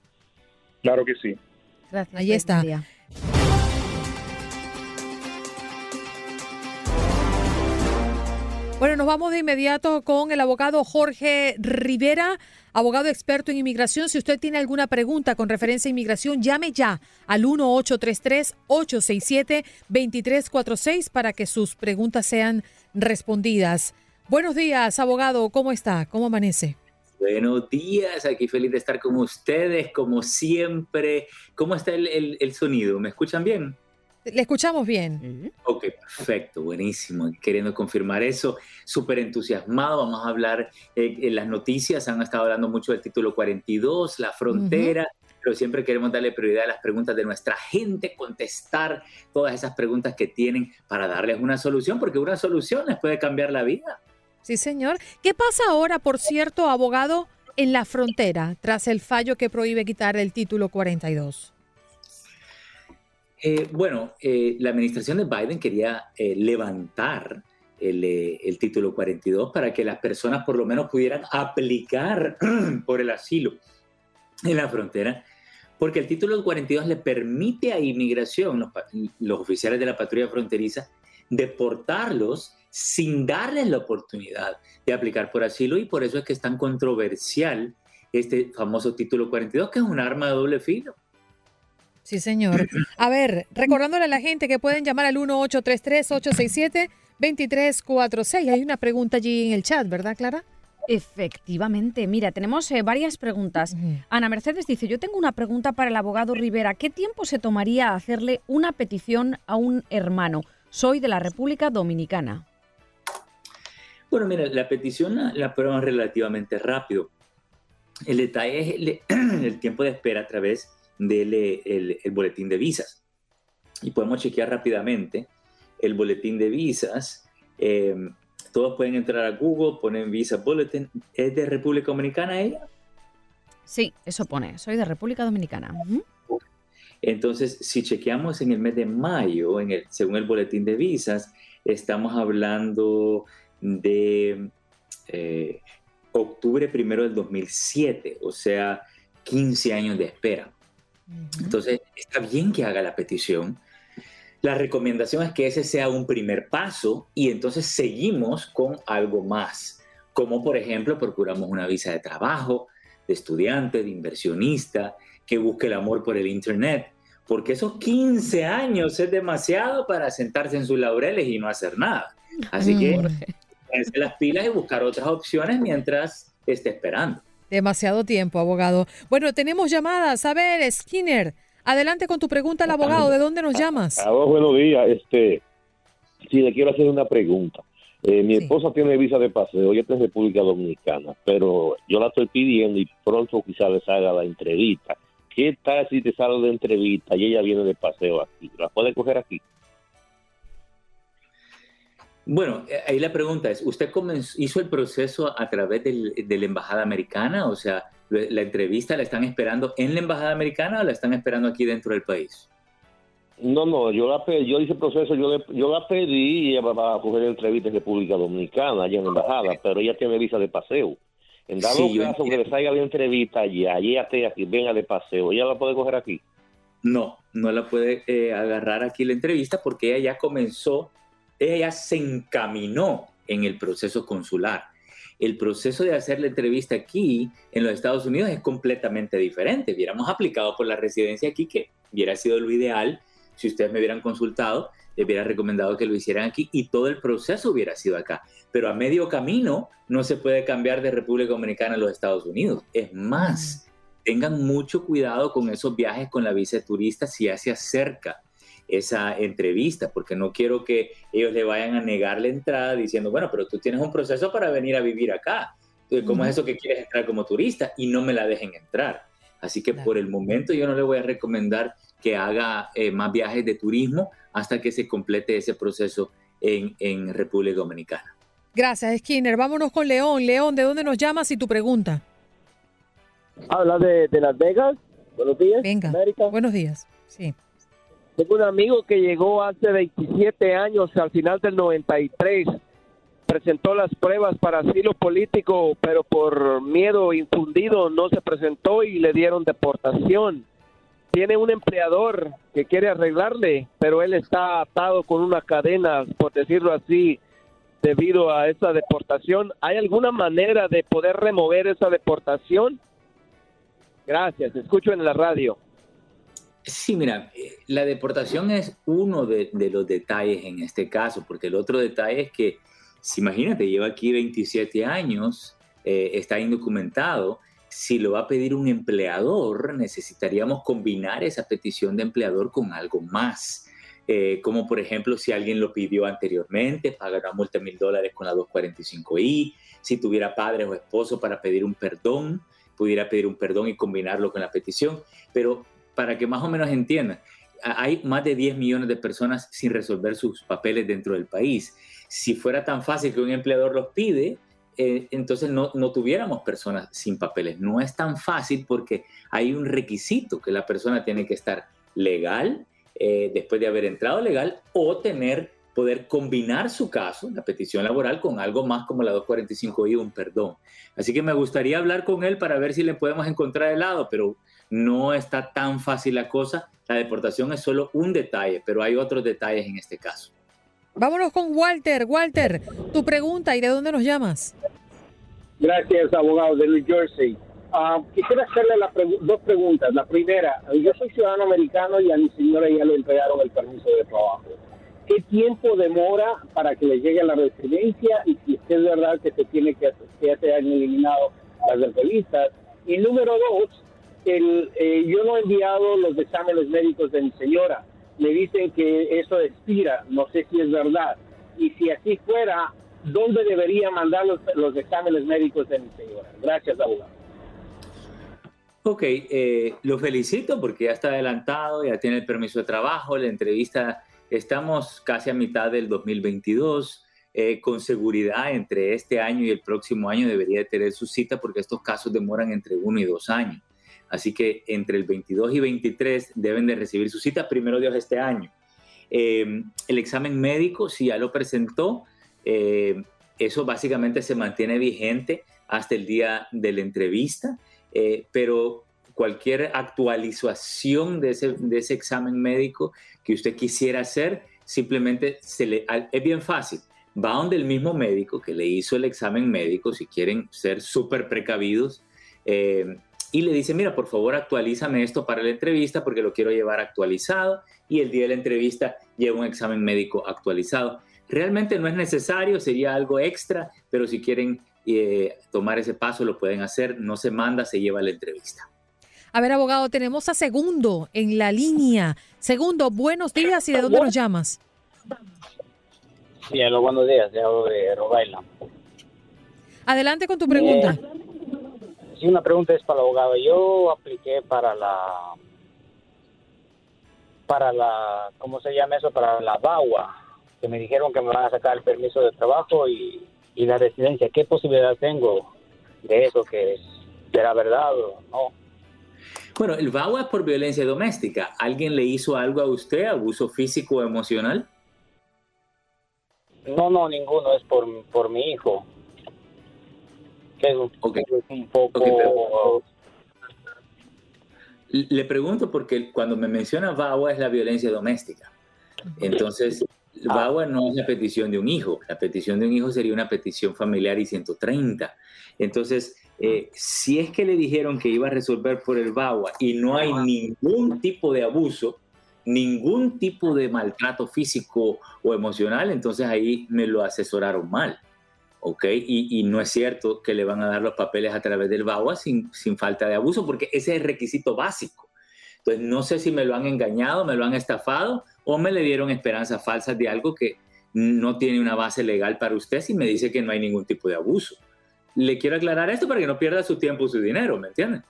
Claro que sí. Gracias. Ahí está. Bueno, nos vamos de inmediato con el abogado Jorge Rivera, abogado experto en inmigración. Si usted tiene alguna pregunta con referencia a inmigración, llame ya al 1-833-867-2346 para que sus preguntas sean respondidas. Buenos días, abogado. ¿Cómo está? ¿Cómo amanece? Buenos días, aquí feliz de estar con ustedes, como siempre. ¿Cómo está el, el sonido? ¿Me escuchan bien? Le escuchamos bien. Ok, perfecto, buenísimo. Queriendo confirmar eso, súper entusiasmado. Vamos a hablar eh, en las noticias. Han estado hablando mucho del título 42, la frontera. Pero siempre queremos darle prioridad a las preguntas de nuestra gente, contestar todas esas preguntas que tienen para darles una solución, porque una solución les puede cambiar la vida. Sí, señor. ¿Qué pasa ahora, por cierto, abogado, en la frontera, tras el fallo que prohíbe quitar el título 42? Eh, bueno, eh, la administración de Biden quería eh, levantar el, título 42 para que las personas por lo menos pudieran aplicar por el asilo en la frontera, porque el título 42 le permite a inmigración, los, los oficiales de la patrulla fronteriza, deportarlos sin darles la oportunidad de aplicar por asilo y por eso es que es tan controversial este famoso título 42, que es un arma de doble filo. Sí, señor. A ver, recordándole a la gente que pueden llamar al 1833-867-2346. Hay una pregunta allí en el chat, ¿verdad, Clara? Efectivamente, mira, tenemos eh, varias preguntas. Ana Mercedes dice, yo tengo una pregunta para el abogado Rivera. ¿Qué tiempo se tomaría hacerle una petición a un hermano? Soy de la República Dominicana. Bueno, mira, la petición la, la relativamente rápido. El detalle es el, el tiempo de espera a través del el, boletín de visas. Y podemos chequear rápidamente el boletín de visas. Em, todos pueden entrar a Google, ponen Visa Bulletin. ¿Es de República Dominicana ella? Sí, eso pone. Soy de República Dominicana. Entonces, si chequeamos en el mes de mayo, en el, según el boletín de visas, estamos hablando de eh, octubre primero del 2007, o sea, 15 años de espera. Entonces, está bien que haga la petición. La recomendación es que ese sea un primer paso y entonces seguimos con algo más, como por ejemplo procuramos una visa de trabajo, de estudiante, de inversionista, que busque el amor por el Internet, porque esos 15 años es demasiado para sentarse en sus laureles y no hacer nada. Así que ponerse las pilas y buscar otras opciones mientras esté esperando. Demasiado tiempo, abogado. Bueno, tenemos llamadas. A ver, Skinner, adelante con tu pregunta al abogado. ¿De dónde nos llamas? A, buenos días. Este, sí, le quiero hacer una pregunta. Eh, mi esposa tiene visa de paseo, ella está en República Dominicana, pero yo la estoy pidiendo y pronto quizás le salga la entrevista. ¿Qué tal si te sale de entrevista y ella viene de paseo aquí? ¿La puede coger aquí? Bueno, eh, ahí la pregunta es, ¿usted hizo el proceso a través de la Embajada Americana? O sea, ¿la entrevista la están esperando en la Embajada Americana o la están esperando aquí dentro del país? No, no, yo la yo hice el proceso, yo, yo la pedí y ella va a coger entrevista en República Dominicana, allá en la Embajada, pero ella tiene visa de paseo. En dado caso que le salga la entrevista allá, ella esté aquí, venga de paseo, ¿ella la puede coger aquí? No, no la puede eh, agarrar aquí la entrevista porque ella ya comenzó ella se encaminó en el proceso consular. El proceso de hacer la entrevista aquí en los Estados Unidos es completamente diferente. Hubiéramos aplicado por la residencia aquí, que hubiera sido lo ideal, si ustedes me hubieran consultado, les hubiera recomendado que lo hicieran aquí y todo el proceso hubiera sido acá. Pero a medio camino no se puede cambiar de República Dominicana a los Estados Unidos. Es más, tengan mucho cuidado con esos viajes con la visa de turista si ya se acerca esa entrevista, porque no quiero que ellos le vayan a negar la entrada diciendo, bueno, pero tú tienes un proceso para venir a vivir acá. ¿Cómo es eso que quieres entrar como turista? Y no me la dejen entrar. Así que por el momento yo no le voy a recomendar que haga eh, más viajes de turismo hasta que se complete ese proceso en, en República Dominicana. Gracias, Skinner. Vámonos con León. León, ¿de dónde nos llamas y tu pregunta? Habla de, de Las Vegas. Buenos días. Venga. América. Buenos días. Sí. Tengo un amigo que llegó hace 27 años, al final del 93. Presentó las pruebas para asilo político, pero por miedo infundido no se presentó y le dieron deportación. Tiene un empleador que quiere arreglarle, pero él está atado con una cadena, por decirlo así, debido a esa deportación. ¿Hay alguna manera de poder remover esa deportación? Gracias, escucho en la radio. Sí, mira, eh, la deportación es uno de, los detalles en este caso, porque el otro detalle es que, si imagínate, lleva aquí 27 años, eh, está indocumentado, si lo va a pedir un empleador, necesitaríamos combinar esa petición de empleador con algo más. Eh, como por ejemplo si alguien lo pidió anteriormente, pagar una multa mil dólares con la 245i, si tuviera padres o esposo para pedir un perdón, pudiera pedir un perdón y combinarlo con la petición, pero para que más o menos entiendan, hay más de 10 millones de personas sin resolver sus papeles dentro del país. Si fuera tan fácil que un empleador los pide, eh, entonces no, no, tuviéramos personas sin papeles. No es tan fácil porque hay un requisito que la persona tiene que estar legal eh, después de haber entrado legal o tener poder combinar su caso, la petición laboral, con algo más como la 245i, un perdón. Así que me gustaría hablar con él para ver si le podemos encontrar el lado, pero no está tan fácil la cosa. La deportación es solo un detalle, pero hay otros detalles en este caso. Vámonos con Walter. Walter, tu pregunta y de dónde nos llamas. Gracias, abogado de New Jersey. Ah, quisiera hacerle dos preguntas. La primera, yo soy ciudadano americano y a mi señora ya le entregaron el permiso de trabajo. ¿Qué tiempo demora para que le llegue la residencia y si es verdad que se tiene que, que se han eliminado las entrevistas? Y número dos, el, eh, yo no he enviado los exámenes médicos de mi señora. Me dicen que eso expira, no sé si es verdad. Y si así fuera, ¿dónde debería mandar los, los exámenes médicos de mi señora? Gracias, abogado. Ok, eh, lo felicito porque ya está adelantado, ya tiene el permiso de trabajo, la entrevista, estamos casi a mitad del 2022. Eh, con seguridad entre este año y el próximo año debería tener su cita porque estos casos demoran entre uno y dos años. Así que entre el 22 y 23 deben de recibir su cita, primero Dios, este año. Eh, el examen médico, si ya lo presentó, eh, eso básicamente se mantiene vigente hasta el día de la entrevista, eh, pero cualquier actualización de ese, de ese, examen médico que usted quisiera hacer, simplemente es bien fácil. Va donde el mismo médico que le hizo el examen médico, si quieren ser súper precavidos, y le dice, mira, por favor, actualízame esto para la entrevista porque lo quiero llevar actualizado y el día de la entrevista lleva un examen médico actualizado. Realmente no es necesario, sería algo extra, pero si quieren eh, tomar ese paso lo pueden hacer, no se manda, se lleva la entrevista. A ver, abogado, tenemos a Segundo en la línea. Segundo, buenos días y de dónde nos llamas. Sí, buenos días, hablo de Rhode Adelante con tu pregunta una pregunta es para el abogado. Yo apliqué para la, para la, ¿cómo se llama eso? Para la VAWA, que me dijeron que me van a sacar el permiso de trabajo y, la residencia. ¿Qué posibilidad tengo de eso? ¿Que será verdad o no? Bueno, el VAWA es por violencia doméstica. ¿Alguien le hizo algo a usted, abuso físico o emocional? No, no, ninguno, es por, por mi hijo un poco... Le pregunto porque cuando me menciona VAWA es la violencia doméstica. Entonces, ah. VAWA no es la petición de un hijo. La petición de un hijo sería una petición familiar y 130. Entonces, eh, si es que le dijeron que iba a resolver por el VAWA y no hay ningún tipo de abuso, ningún tipo de maltrato físico o emocional, entonces ahí me lo asesoraron mal. ¿Ok? Y, no es cierto que le van a dar los papeles a través del BAUA sin, sin falta de abuso, porque ese es el requisito básico. Entonces, no sé si me lo han engañado, me lo han estafado o me le dieron esperanzas falsas de algo que no tiene una base legal para usted si me dice que no hay ningún tipo de abuso. Le quiero aclarar esto para que no pierda su tiempo y su dinero, ¿me entiende?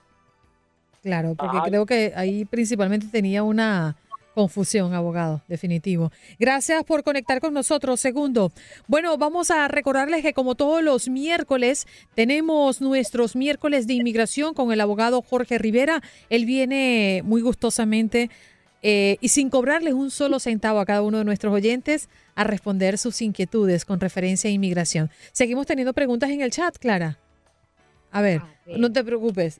Claro, porque creo que ahí principalmente tenía una confusión, abogado, definitivo. Gracias por conectar con nosotros. Segundo, bueno, vamos a recordarles que como todos los miércoles, tenemos nuestros miércoles de inmigración con el abogado Jorge Rivera. Él viene muy gustosamente eh, y sin cobrarles un solo centavo a cada uno de nuestros oyentes a responder sus inquietudes con referencia a inmigración. Seguimos teniendo preguntas en el chat, Clara. A ver, no te preocupes.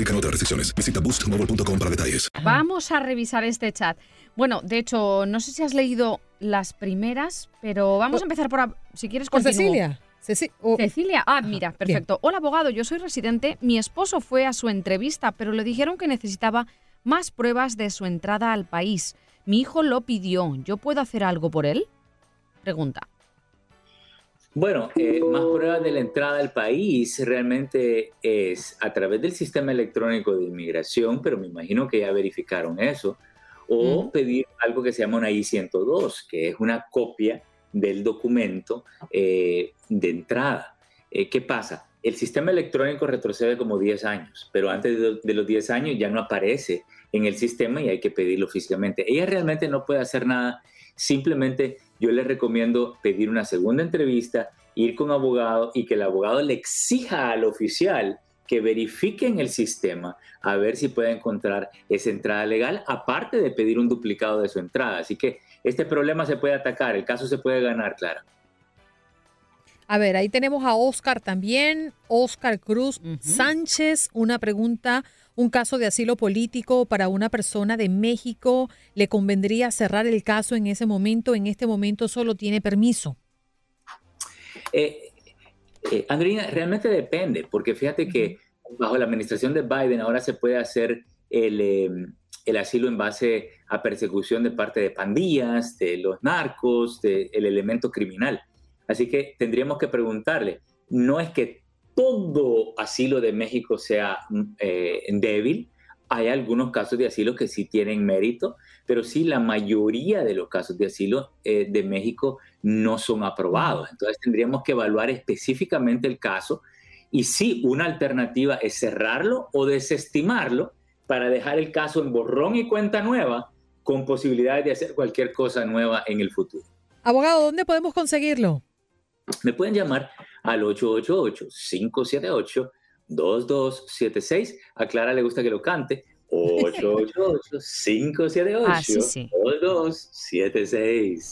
Aplican otras restricciones. Visita boostmobile.com para detalles. Vamos a revisar este chat. Bueno, de hecho, no sé si has leído las primeras, pero vamos a empezar por... Si quieres, con Cecilia. Cecilia. Ah, mira, perfecto. Hola, abogado. Yo soy residente. Mi esposo fue a su entrevista, pero le dijeron que necesitaba más pruebas de su entrada al país. Mi hijo lo pidió. ¿Yo puedo hacer algo por él? Pregunta. Bueno, eh, más pruebas de la entrada al país realmente es a través del sistema electrónico de inmigración, pero me imagino que ya verificaron eso, o pedir algo que se llama una I-102, que es una copia del documento eh, de entrada. Eh, ¿Qué pasa? El sistema electrónico retrocede como 10 años, pero antes de, de los 10 años ya no aparece en el sistema y hay que pedirlo físicamente. Ella realmente no puede hacer nada, simplemente yo le recomiendo pedir una segunda entrevista, ir con abogado y que el abogado le exija al oficial que verifique en el sistema a ver si puede encontrar esa entrada legal, aparte de pedir un duplicado de su entrada. Así que este problema se puede atacar, el caso se puede ganar, Clara. A ver, ahí tenemos a Oscar también, Oscar Cruz Sánchez, una pregunta un caso de asilo político para una persona de México, ¿le convendría cerrar el caso en ese momento? En este momento solo tiene permiso. Eh, eh, Andrina, realmente depende, porque fíjate que bajo la administración de Biden ahora se puede hacer el, em, el, asilo en base a persecución de parte de pandillas, de los narcos, del elemento criminal. Así que tendríamos que preguntarle, no es que todo asilo de México sea eh, débil. Hay algunos casos de asilo que sí tienen mérito, pero sí la mayoría de los casos de asilo eh, de México no son aprobados. Entonces tendríamos que evaluar específicamente el caso y sí, una alternativa es cerrarlo o desestimarlo para dejar el caso en borrón y cuenta nueva con posibilidades de hacer cualquier cosa nueva en el futuro. Abogado, ¿dónde podemos conseguirlo? Me pueden llamar al 888-578-2276. A Clara le gusta que lo cante. 888-578-2276.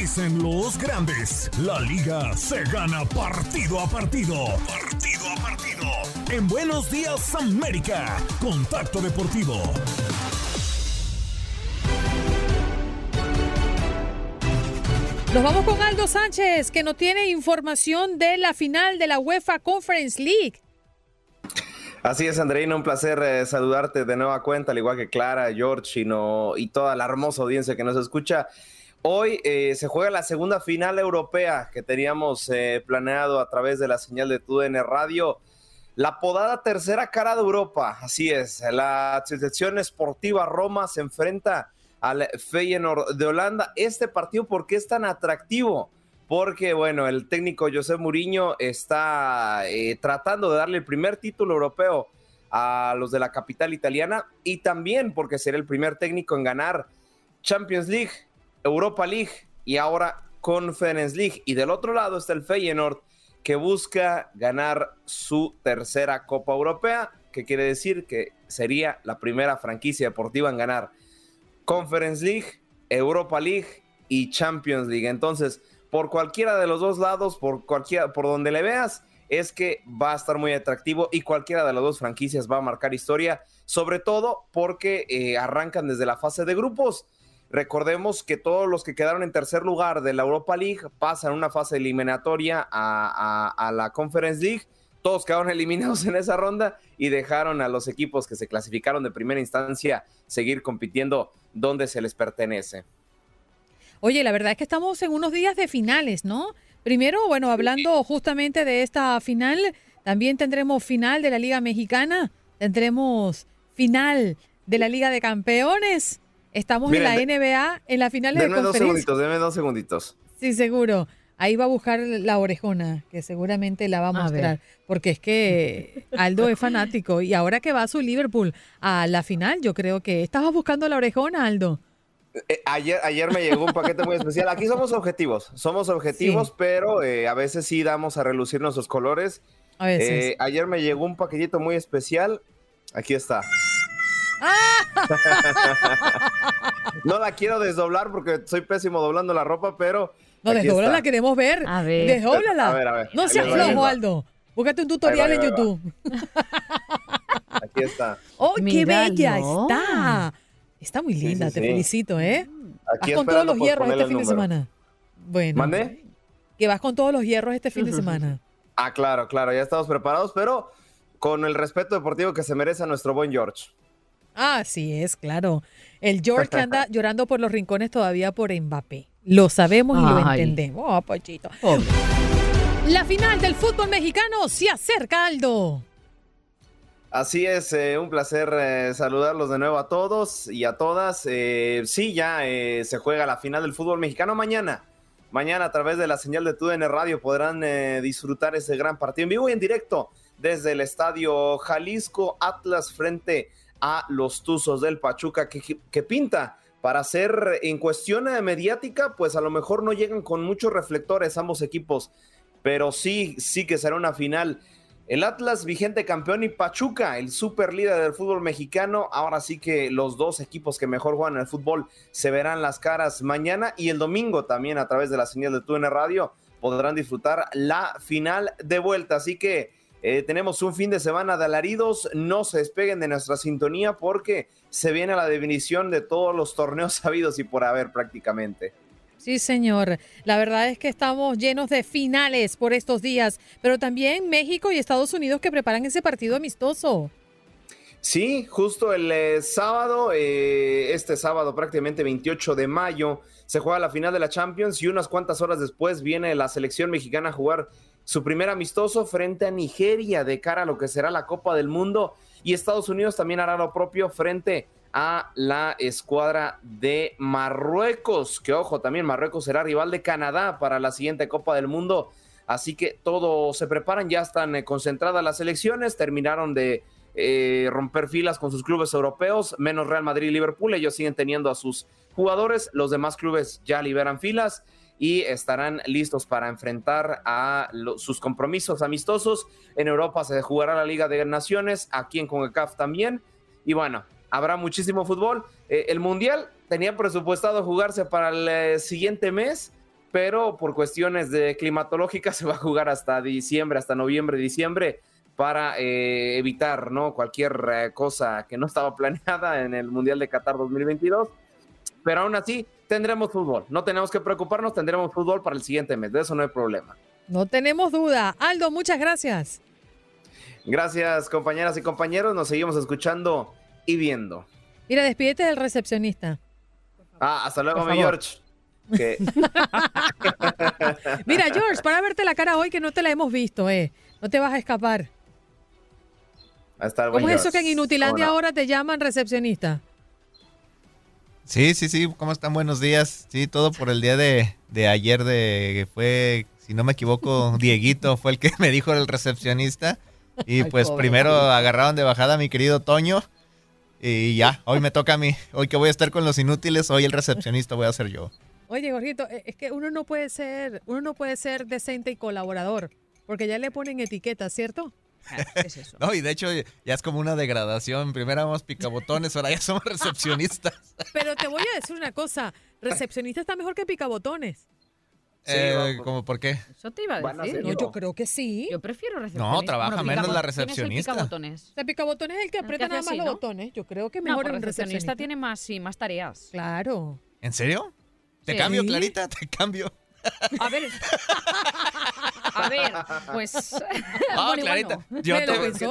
Dicen los grandes, la liga se gana partido a partido. Partido a partido. En Buenos Días América, Contacto Deportivo. Nos vamos con Aldo Sánchez, que nos tiene información de la final de la UEFA Conference League. Así es, Andreina, un placer eh, saludarte de nueva cuenta, al igual que Clara, George y, y toda la hermosa audiencia que nos escucha. Hoy eh, se juega la segunda final europea que teníamos eh, planeado a través de la señal de TUDN Radio. La podada tercera cara de Europa, así es. La Asociación Esportiva Roma se enfrenta al Feyenoord de Holanda. Este partido, ¿por qué es tan atractivo? porque, bueno, el técnico José Mourinho está eh, tratando de darle el primer título europeo a los de la capital italiana y también porque será el primer técnico en ganar Champions League, Europa League y ahora Conference League. Y del otro lado está el Feyenoord que busca ganar su tercera Copa Europea, que quiere decir que sería la primera franquicia deportiva en ganar Conference League, Europa League y Champions League. Entonces, por cualquiera de los dos lados, por cualquiera, por donde le veas, es que va a estar muy atractivo y cualquiera de las dos franquicias va a marcar historia, sobre todo porque eh, arrancan desde la fase de grupos. Recordemos que todos los que quedaron en tercer lugar de la Europa League pasan una fase eliminatoria a, la Conference League. Todos quedaron eliminados en esa ronda y dejaron a los equipos que se clasificaron de primera instancia seguir compitiendo donde se les pertenece. Oye, la verdad es que estamos en unos días de finales, ¿no? Primero, bueno, hablando justamente de esta final, también tendremos final de la Liga Mexicana, tendremos final de la Liga de Campeones Estamos en la NBA, en la final de conferencia. dos segunditos, denme dos segunditos. Sí, seguro. Ahí va a buscar la orejona, que seguramente la va a mostrar. porque es que Aldo es fanático. Y ahora que va a su Liverpool a la final, yo creo que estabas buscando la orejona, Aldo. Eh, ayer, ayer me llegó un paquete muy especial. Aquí somos objetivos, somos objetivos, pero eh, a veces sí damos a relucir nuestros colores. A veces. Eh, ayer me llegó un paquetito muy especial. Aquí está. no la quiero desdoblar porque soy pésimo doblando la ropa, pero. No, desdobla la queremos ver. A ver. Desdóblala. A ver, a ver. No seas flojo, Aldo. Búscate un tutorial en YouTube. Aquí está. ¡Oh, qué bella está! Está muy linda, te felicito, ¿eh? vas con todos los hierros este fin de semana. Bueno. ¿Mande? Que vas con todos los hierros este fin de semana. Ah, claro, claro, ya estamos preparados, pero con el respeto deportivo que se merece a nuestro buen George. Ah, sí es, claro. El George que anda llorando por los rincones todavía por Mbappé. Lo sabemos y lo entendemos. Oh, pochito. La final del fútbol mexicano se acerca, Aldo. Así es, eh, un placer eh, saludarlos de nuevo a todos y a todas. Eh, sí, ya se juega la final del fútbol mexicano mañana. Mañana a través de la señal de TUDN Radio podrán disfrutar ese gran partido en vivo y en directo desde el estadio Jalisco Atlas frente a los Tuzos del Pachuca que, pinta para ser en cuestión mediática, pues a lo mejor no llegan con muchos reflectores ambos equipos, pero sí, sí que será una final. El Atlas vigente campeón y Pachuca, el super líder del fútbol mexicano. Ahora sí que los dos equipos que mejor juegan el fútbol se verán las caras mañana y el domingo también a través de la señal de TUN Radio podrán disfrutar la final de vuelta. Así que eh, tenemos un fin de semana de alaridos, no se despeguen de nuestra sintonía porque se viene la definición de todos los torneos sabidos y por haber prácticamente. Sí, señor. La verdad es que estamos llenos de finales por estos días, pero también México y Estados Unidos que preparan ese partido amistoso. Sí, justo el eh, sábado, eh, este sábado prácticamente 28 de mayo, se juega la final de la Champions y unas cuantas horas después viene la selección mexicana a jugar su primer amistoso frente a Nigeria de cara a lo que será la Copa del Mundo. Y Estados Unidos también hará lo propio frente a la escuadra de Marruecos, que ojo, también Marruecos será rival de Canadá para la siguiente Copa del Mundo, así que todo se preparan, ya están eh, concentradas las elecciones, terminaron de eh, romper filas con sus clubes europeos, menos Real Madrid y Liverpool, ellos siguen teniendo a sus jugadores, los demás clubes ya liberan filas y estarán listos para enfrentar a sus compromisos amistosos. En Europa se jugará la Liga de Naciones, aquí en CONCACAF también. Y bueno, habrá muchísimo fútbol. Eh, el Mundial tenía presupuestado jugarse para el eh, siguiente mes, pero por cuestiones de climatológicas se va a jugar hasta diciembre, hasta noviembre, diciembre para eh, evitar ¿no? cualquier cosa que no estaba planeada en el Mundial de Qatar 2022. Pero aún así, tendremos fútbol. No tenemos que preocuparnos, tendremos fútbol para el siguiente mes. De eso no hay problema. No tenemos duda. Aldo, muchas gracias. Gracias, compañeras y compañeros. Nos seguimos escuchando y viendo. Mira, despídete del recepcionista. Ah, hasta luego, mi George. Mira, George, para verte la cara hoy que no te la hemos visto, eh. No te vas a escapar. ¿Cómo es eso que en Inutilandia ahora te llaman recepcionista? Sí, sí, sí, ¿cómo están? Buenos días. Sí, todo por el día de, de ayer de fue, si no me equivoco, Dieguito fue el que me dijo el recepcionista. Y Ay, pues pobre. primero agarraron de bajada a mi querido Toño. Y ya, hoy me toca a mí. Hoy que voy a estar con los inútiles, hoy el recepcionista voy a ser yo. Oye, Jorgito, eh, es que uno no puede ser, uno no puede ser decente y colaborador, porque ya le ponen etiquetas, ¿cierto? Es eso? No, y de hecho ya es como una degradación. Primero éramos picabotones, ahora ya somos recepcionistas. Pero te voy a decir una cosa, recepcionista está mejor que picabotones. Eh, ¿Cómo por qué? Eso te iba a decir. No, yo creo que sí. Yo prefiero recepcionista. No, trabaja menos la picabo- ¿quién es el recepcionista. picabotones? El picabotones es el que El que aprieta nada más así, los ¿no? botones. Yo creo que No, mejor pues un recepcionista recepcionista. tiene más, sí, más tareas. Claro. ¿En serio? ¿Te Sí. cambio, Sí. Clarita? ¿Te cambio? A ver. A ver, pues. Ah, bueno, Clarita, yo Me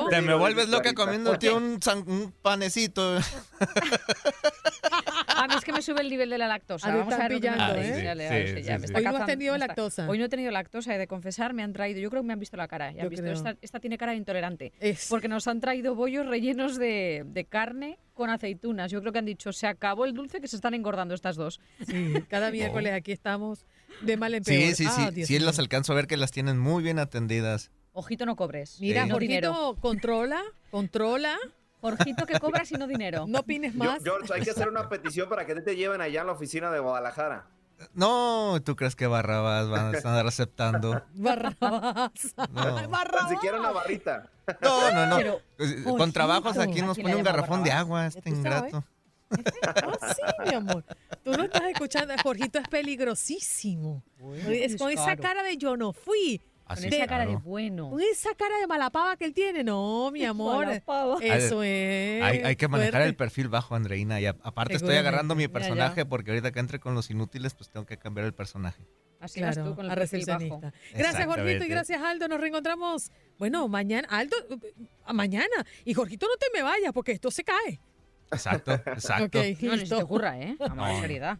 te, me vuelves loca Clarita. comiéndote ¿Por qué? un, san- un panecito. A mí es que me sube el nivel de la lactosa. Ah, Vamos a ver pillando. ¿eh? Ya le- Sí, ya sé, sí, ya me sí. está Hoy no has tenido está- lactosa. Hoy no he tenido lactosa, he de confesar, me han traído. Yo creo que me han visto la cara. Ya han Yo visto, esta, esta tiene cara de intolerante. Porque nos han traído bollos rellenos de, de carne con aceitunas. Yo creo que han dicho, se acabó el dulce que se están engordando estas dos. Sí, cada miércoles aquí estamos de mal en Sí, peor. sí, sí. Ah, sí, mío. las alcanzo a ver que las tienen muy bien atendidas. Ojito, no cobres. Mira, Sí. Jorgito, controla, controla. Jorgito, que cobras y no dinero. No opines Yo- más. George, hay que hacer una petición para que te lleven allá a la oficina de Guadalajara. No, ¿tú crees que Barrabás van a estar aceptando? Barrabás. No. Ni siquiera una barrita. No, no, no. Pero, Con trabajos aquí nos pone un garrafón de Barrabás. agua, este ingrato. Ah, sí, mi amor. Tú no estás escuchando. Jorgito es peligrosísimo. es con esa cara de yo no fui. Así Con es, esa cara de claro. bueno. Con esa cara de malapava que él tiene. No, mi amor. Malapava. Eso Hay, es. hay- hay que manejar el fuerte. perfil bajo, Andreina. Y a- aparte estoy agarrando mi Ya, ya. personaje porque ahorita que entre con los inútiles, pues tengo que cambiar el personaje. Así vas Claro, tú con el a perfil recepcionista. Gracias, Jorgito, y gracias, Aldo. Nos reencontramos, bueno, mañana. Aldo, mañana. Y Jorgito, no te me vayas porque esto se cae. Exacto, exacto. Ok, No, ni se te ocurra, ¿eh? Vamos a No. la seriedad.